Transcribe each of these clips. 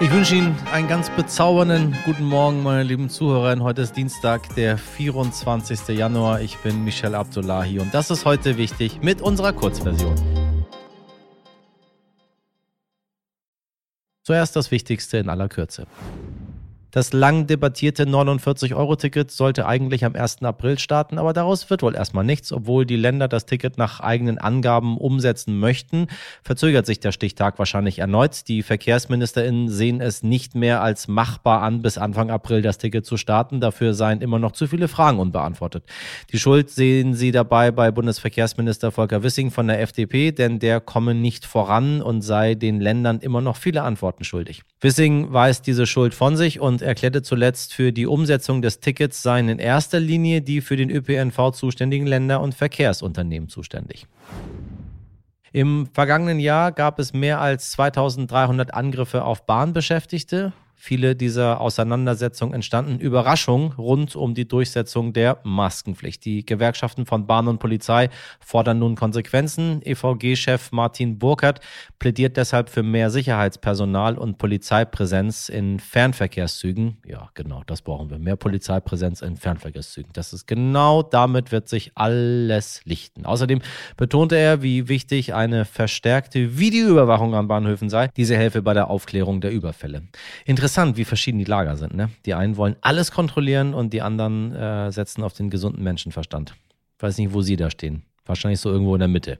Ich wünsche Ihnen einen ganz bezaubernden guten Morgen, meine lieben Zuhörer. Heute ist Dienstag, der 24. Januar. Ich bin Michel Abdullahi und das ist heute wichtig mit unserer Kurzversion. Zuerst das Wichtigste in aller Kürze. Das lang debattierte 49-Euro-Ticket sollte eigentlich am 1. April starten, aber daraus wird wohl erstmal nichts. Obwohl die Länder das Ticket nach eigenen Angaben umsetzen möchten, verzögert sich der Stichtag wahrscheinlich erneut. Die VerkehrsministerInnen sehen es nicht mehr als machbar an, bis Anfang April das Ticket zu starten. Dafür seien immer noch zu viele Fragen unbeantwortet. Die Schuld sehen sie dabei bei Bundesverkehrsminister Volker Wissing von der FDP, denn der komme nicht voran und sei den Ländern immer noch viele Antworten schuldig. Wissing weist diese Schuld von sich und erklärte zuletzt, für die Umsetzung des Tickets seien in erster Linie die für den ÖPNV zuständigen Länder und Verkehrsunternehmen zuständig. Im vergangenen Jahr gab es mehr als 2300 Angriffe auf Bahnbeschäftigte viele dieser Auseinandersetzungen entstanden Überraschungen rund um die Durchsetzung der Maskenpflicht. Die Gewerkschaften von Bahn und Polizei fordern nun Konsequenzen. EVG-Chef Martin Burkhardt plädiert deshalb für mehr Sicherheitspersonal und Polizeipräsenz in Fernverkehrszügen. Ja, genau, das brauchen wir. Mehr Polizeipräsenz in Fernverkehrszügen. Das ist genau damit wird sich alles lichten. Außerdem betonte er, wie wichtig eine verstärkte Videoüberwachung an Bahnhöfen sei. Diese helfe bei der Aufklärung der Überfälle. Interessant interessant, wie verschieden die Lager sind. Ne? Die einen wollen alles kontrollieren und die anderen äh, setzen auf den gesunden Menschenverstand. Ich weiß nicht, wo Sie da stehen. Wahrscheinlich so irgendwo in der Mitte.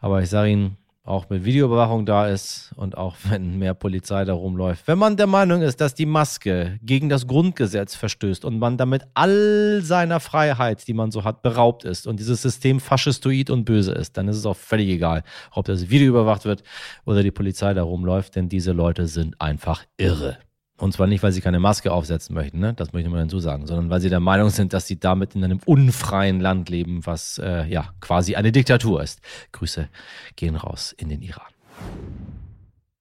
Aber ich sage Ihnen, auch mit Videoüberwachung da ist und auch wenn mehr Polizei da rumläuft. Wenn man der Meinung ist, dass die Maske gegen das Grundgesetz verstößt und man damit all seiner Freiheit, die man so hat, beraubt ist und dieses System faschistoid und böse ist, dann ist es auch völlig egal, ob das Video überwacht wird oder die Polizei da rumläuft, denn diese Leute sind einfach irre. Und zwar nicht, weil sie keine Maske aufsetzen möchten, ne? das möchte ich mal dazu sagen, sondern weil sie der Meinung sind, dass sie damit in einem unfreien Land leben, was äh, ja quasi eine Diktatur ist. Grüße gehen raus in den Iran.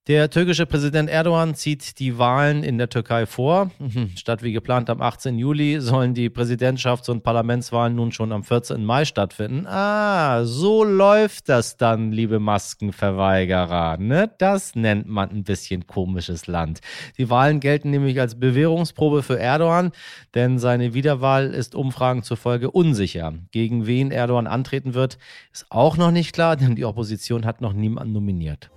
Der türkische Präsident Erdogan zieht die Wahlen in der Türkei vor. Mhm. Statt wie geplant am 18. Juli sollen die Präsidentschafts- und Parlamentswahlen nun schon am 14. Mai stattfinden. Ah, so läuft das dann, liebe Maskenverweigerer. Ne? Das nennt man ein bisschen komisches Land. Die Wahlen gelten nämlich als Bewährungsprobe für Erdogan, denn seine Wiederwahl ist Umfragen zufolge unsicher. Gegen wen Erdogan antreten wird, ist auch noch nicht klar, denn die Opposition hat noch niemanden nominiert.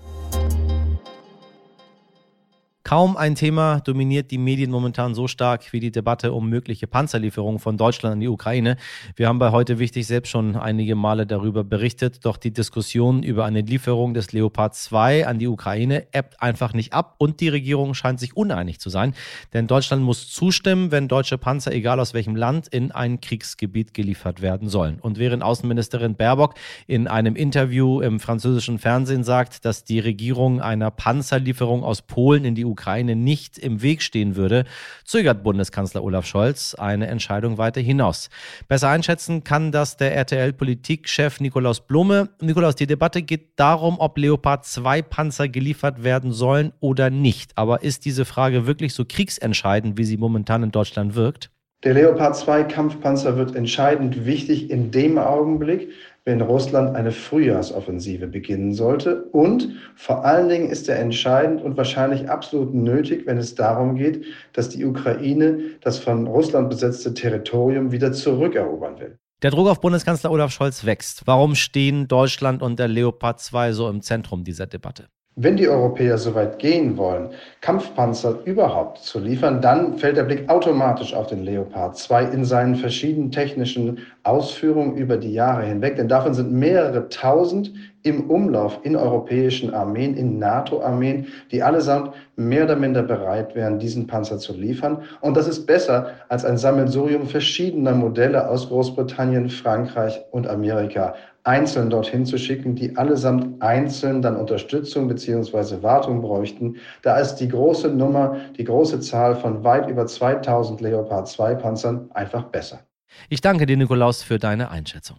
Kaum ein Thema dominiert die Medien momentan so stark wie die Debatte um mögliche Panzerlieferungen von Deutschland an die Ukraine. Wir haben bei heute wichtig selbst schon einige Male darüber berichtet, doch die Diskussion über eine Lieferung des Leopard 2 an die Ukraine ebbt einfach nicht ab und die Regierung scheint sich uneinig zu sein, denn Deutschland muss zustimmen, wenn deutsche Panzer, egal aus welchem Land, in ein Kriegsgebiet geliefert werden sollen. Und während Außenministerin Baerbock in einem Interview im französischen Fernsehen sagt, dass die Regierung einer Panzerlieferung aus Polen in die Ukraine Ukraine nicht im Weg stehen würde, zögert Bundeskanzler Olaf Scholz eine Entscheidung weiter hinaus. Besser einschätzen kann das der RTL-Politikchef Nikolaus Blume. Nikolaus, die Debatte geht darum, ob Leopard 2 Panzer geliefert werden sollen oder nicht. Aber ist diese Frage wirklich so kriegsentscheidend, wie sie momentan in Deutschland wirkt? Der Leopard 2 Kampfpanzer wird entscheidend wichtig in dem Augenblick, wenn Russland eine Frühjahrsoffensive beginnen sollte. Und vor allen Dingen ist er entscheidend und wahrscheinlich absolut nötig, wenn es darum geht, dass die Ukraine das von Russland besetzte Territorium wieder zurückerobern will. Der Druck auf Bundeskanzler Olaf Scholz wächst. Warum stehen Deutschland und der Leopard 2 so im Zentrum dieser Debatte? Wenn die Europäer so weit gehen wollen, Kampfpanzer überhaupt zu liefern, dann fällt der Blick automatisch auf den Leopard 2 in seinen verschiedenen technischen Ausführungen über die Jahre hinweg. Denn davon sind mehrere tausend im Umlauf in europäischen Armeen, in NATO-Armeen, die allesamt mehr oder minder bereit wären, diesen Panzer zu liefern. Und das ist besser als ein Sammelsurium verschiedener Modelle aus Großbritannien, Frankreich und Amerika einzeln dorthin zu schicken, die allesamt einzeln dann Unterstützung beziehungsweise Wartung bräuchten. Da ist die große Nummer, die große Zahl von weit über 2000 Leopard 2 Panzern einfach besser. Ich danke dir, Nikolaus, für deine Einschätzung.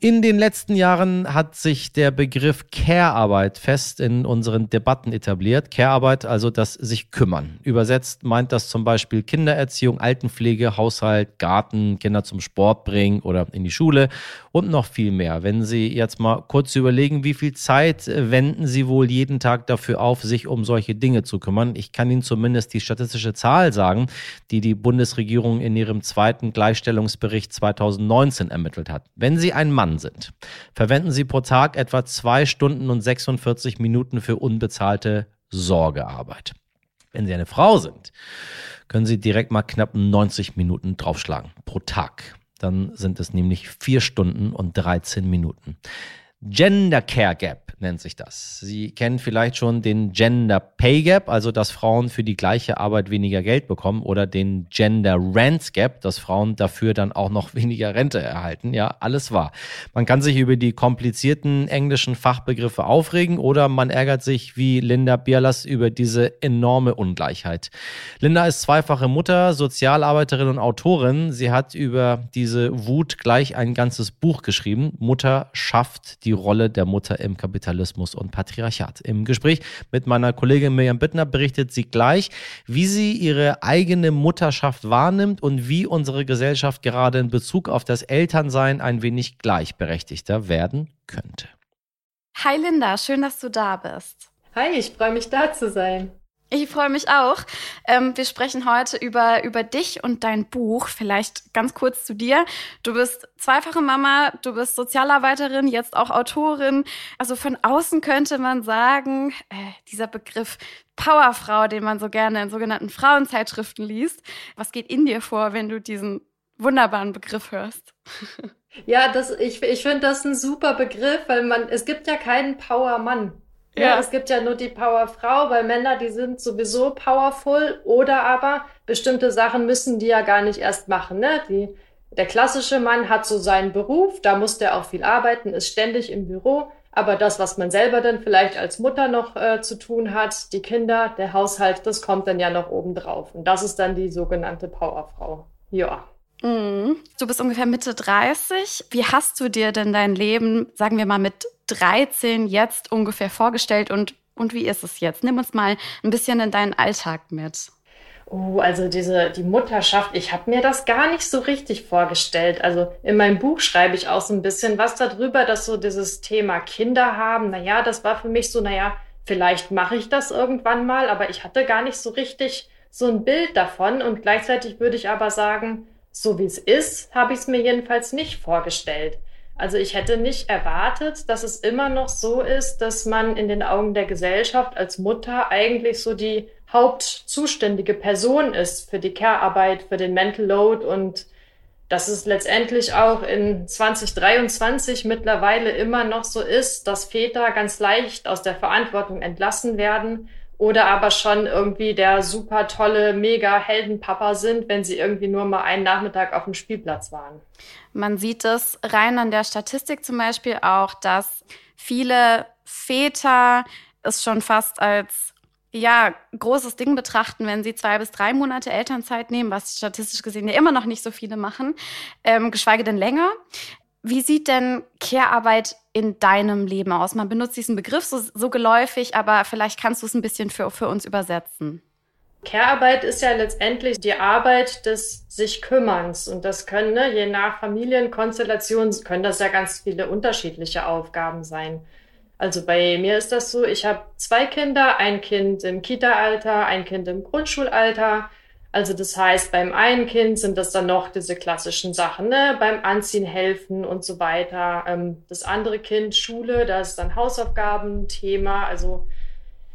In den letzten Jahren hat sich der Begriff Care-Arbeit fest in unseren Debatten etabliert. Care-Arbeit, also das sich kümmern. Übersetzt meint das zum Beispiel Kindererziehung, Altenpflege, Haushalt, Garten, Kinder zum Sport bringen oder in die Schule und noch viel mehr. Wenn Sie jetzt mal kurz überlegen, wie viel Zeit wenden Sie wohl jeden Tag dafür auf, sich um solche Dinge zu kümmern? Ich kann Ihnen zumindest die statistische Zahl sagen, die die Bundesregierung in ihrem zweiten Gleichstellungsbericht 2019 ermittelt hat. Wenn Sie ein Mann Mann sind, verwenden Sie pro Tag etwa zwei Stunden und 46 Minuten für unbezahlte Sorgearbeit. Wenn Sie eine Frau sind, können Sie direkt mal knapp 90 Minuten draufschlagen pro Tag. Dann sind es nämlich vier Stunden und 13 Minuten. Gender Care Gap nennt sich das. Sie kennen vielleicht schon den Gender Pay Gap, also dass Frauen für die gleiche Arbeit weniger Geld bekommen, oder den Gender Rent Gap, dass Frauen dafür dann auch noch weniger Rente erhalten. Ja, alles wahr. Man kann sich über die komplizierten englischen Fachbegriffe aufregen oder man ärgert sich wie Linda Bierlas über diese enorme Ungleichheit. Linda ist zweifache Mutter, Sozialarbeiterin und Autorin. Sie hat über diese Wut gleich ein ganzes Buch geschrieben. Mutter schafft die Rolle der Mutter im Kapitalismus. Und Patriarchat. Im Gespräch mit meiner Kollegin Mirjam Bittner berichtet sie gleich, wie sie ihre eigene Mutterschaft wahrnimmt und wie unsere Gesellschaft gerade in Bezug auf das Elternsein ein wenig gleichberechtigter werden könnte. Hi Linda, schön, dass du da bist. Hi, ich freue mich da zu sein. Ich freue mich auch. Ähm, wir sprechen heute über, über dich und dein Buch. Vielleicht ganz kurz zu dir. Du bist zweifache Mama, du bist Sozialarbeiterin, jetzt auch Autorin. Also von außen könnte man sagen, äh, dieser Begriff Powerfrau, den man so gerne in sogenannten Frauenzeitschriften liest. Was geht in dir vor, wenn du diesen wunderbaren Begriff hörst? Ja, das, ich, ich finde das ein super Begriff, weil man, es gibt ja keinen Powermann. Ja. ja, es gibt ja nur die Powerfrau, weil Männer, die sind sowieso powerful oder aber bestimmte Sachen müssen die ja gar nicht erst machen. Ne? Die, der klassische Mann hat so seinen Beruf, da muss der auch viel arbeiten, ist ständig im Büro. Aber das, was man selber dann vielleicht als Mutter noch äh, zu tun hat, die Kinder, der Haushalt, das kommt dann ja noch oben drauf. Und das ist dann die sogenannte Powerfrau. Ja. Mhm. Du bist ungefähr Mitte 30. Wie hast du dir denn dein Leben, sagen wir mal, mit 13 jetzt ungefähr vorgestellt und, und wie ist es jetzt? Nimm uns mal ein bisschen in deinen Alltag mit. Oh, also diese die Mutterschaft, ich habe mir das gar nicht so richtig vorgestellt. Also in meinem Buch schreibe ich auch so ein bisschen was darüber, dass so dieses Thema Kinder haben, naja, das war für mich so, naja, vielleicht mache ich das irgendwann mal, aber ich hatte gar nicht so richtig so ein Bild davon und gleichzeitig würde ich aber sagen, so wie es ist, habe ich es mir jedenfalls nicht vorgestellt. Also ich hätte nicht erwartet, dass es immer noch so ist, dass man in den Augen der Gesellschaft als Mutter eigentlich so die hauptzuständige Person ist für die Care-Arbeit, für den Mental Load und dass es letztendlich auch in 2023 mittlerweile immer noch so ist, dass Väter ganz leicht aus der Verantwortung entlassen werden oder aber schon irgendwie der super tolle, mega Heldenpapa sind, wenn sie irgendwie nur mal einen Nachmittag auf dem Spielplatz waren. Man sieht es rein an der Statistik zum Beispiel auch, dass viele Väter es schon fast als ja, großes Ding betrachten, wenn sie zwei bis drei Monate Elternzeit nehmen, was statistisch gesehen ja immer noch nicht so viele machen, ähm, geschweige denn länger. Wie sieht denn Care-Arbeit in deinem Leben aus? Man benutzt diesen Begriff so, so geläufig, aber vielleicht kannst du es ein bisschen für, für uns übersetzen. Care-Arbeit ist ja letztendlich die Arbeit des sich Kümmerns. Und das können, ne, je nach Familienkonstellation, können das ja ganz viele unterschiedliche Aufgaben sein. Also bei mir ist das so, ich habe zwei Kinder, ein Kind im Kita-Alter, ein Kind im Grundschulalter. Also das heißt, beim einen Kind sind das dann noch diese klassischen Sachen, ne? beim Anziehen helfen und so weiter. Ähm, das andere Kind, Schule, da ist dann Hausaufgaben, Thema. Also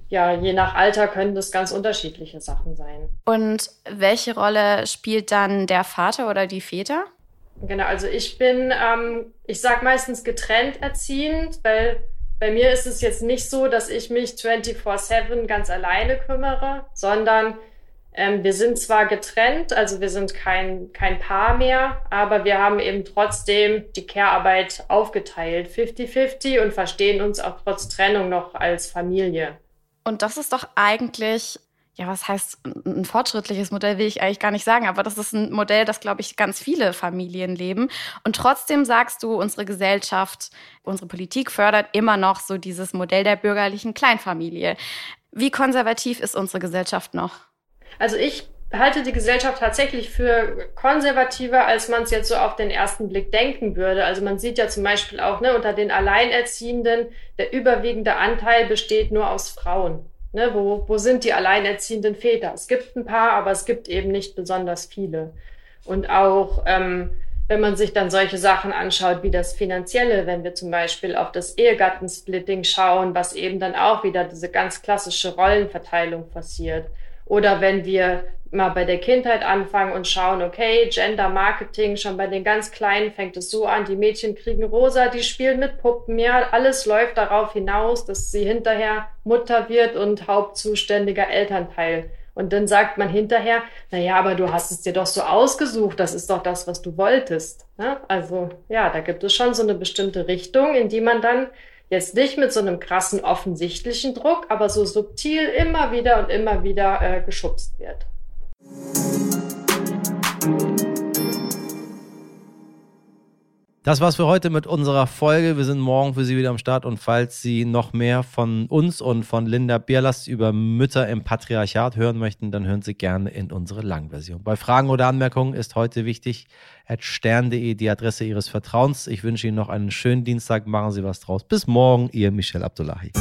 ja, je nach Alter können das ganz unterschiedliche Sachen sein. Und welche Rolle spielt dann der Vater oder die Väter? Genau, also ich bin, ähm, ich sag meistens getrennt erziehend, weil bei mir ist es jetzt nicht so, dass ich mich 24-7 ganz alleine kümmere, sondern ähm, wir sind zwar getrennt, also wir sind kein, kein Paar mehr, aber wir haben eben trotzdem die Care-Arbeit aufgeteilt, 50-50 und verstehen uns auch trotz Trennung noch als Familie. Und das ist doch eigentlich ja, was heißt ein fortschrittliches Modell, will ich eigentlich gar nicht sagen, aber das ist ein Modell, das, glaube ich, ganz viele Familien leben. Und trotzdem sagst du, unsere Gesellschaft, unsere Politik fördert immer noch so dieses Modell der bürgerlichen Kleinfamilie. Wie konservativ ist unsere Gesellschaft noch? Also ich halte die Gesellschaft tatsächlich für konservativer, als man es jetzt so auf den ersten Blick denken würde. Also man sieht ja zum Beispiel auch ne, unter den Alleinerziehenden, der überwiegende Anteil besteht nur aus Frauen. Ne, wo, wo sind die alleinerziehenden Väter? Es gibt ein paar, aber es gibt eben nicht besonders viele. Und auch ähm, wenn man sich dann solche Sachen anschaut wie das Finanzielle, wenn wir zum Beispiel auf das Ehegattensplitting schauen, was eben dann auch wieder diese ganz klassische Rollenverteilung passiert. Oder wenn wir mal bei der Kindheit anfangen und schauen, okay, Gender Marketing, schon bei den ganz Kleinen fängt es so an, die Mädchen kriegen rosa, die spielen mit Puppen, ja, alles läuft darauf hinaus, dass sie hinterher Mutter wird und hauptzuständiger Elternteil. Und dann sagt man hinterher, na ja, aber du hast es dir doch so ausgesucht, das ist doch das, was du wolltest. Ja, also ja, da gibt es schon so eine bestimmte Richtung, in die man dann Jetzt nicht mit so einem krassen offensichtlichen Druck, aber so subtil immer wieder und immer wieder äh, geschubst wird. Das war's für heute mit unserer Folge. Wir sind morgen für Sie wieder am Start und falls Sie noch mehr von uns und von Linda Bierlast über Mütter im Patriarchat hören möchten, dann hören Sie gerne in unsere Langversion. Bei Fragen oder Anmerkungen ist heute wichtig at stern.de die Adresse Ihres Vertrauens. Ich wünsche Ihnen noch einen schönen Dienstag. Machen Sie was draus. Bis morgen, Ihr Michel Abdullahi.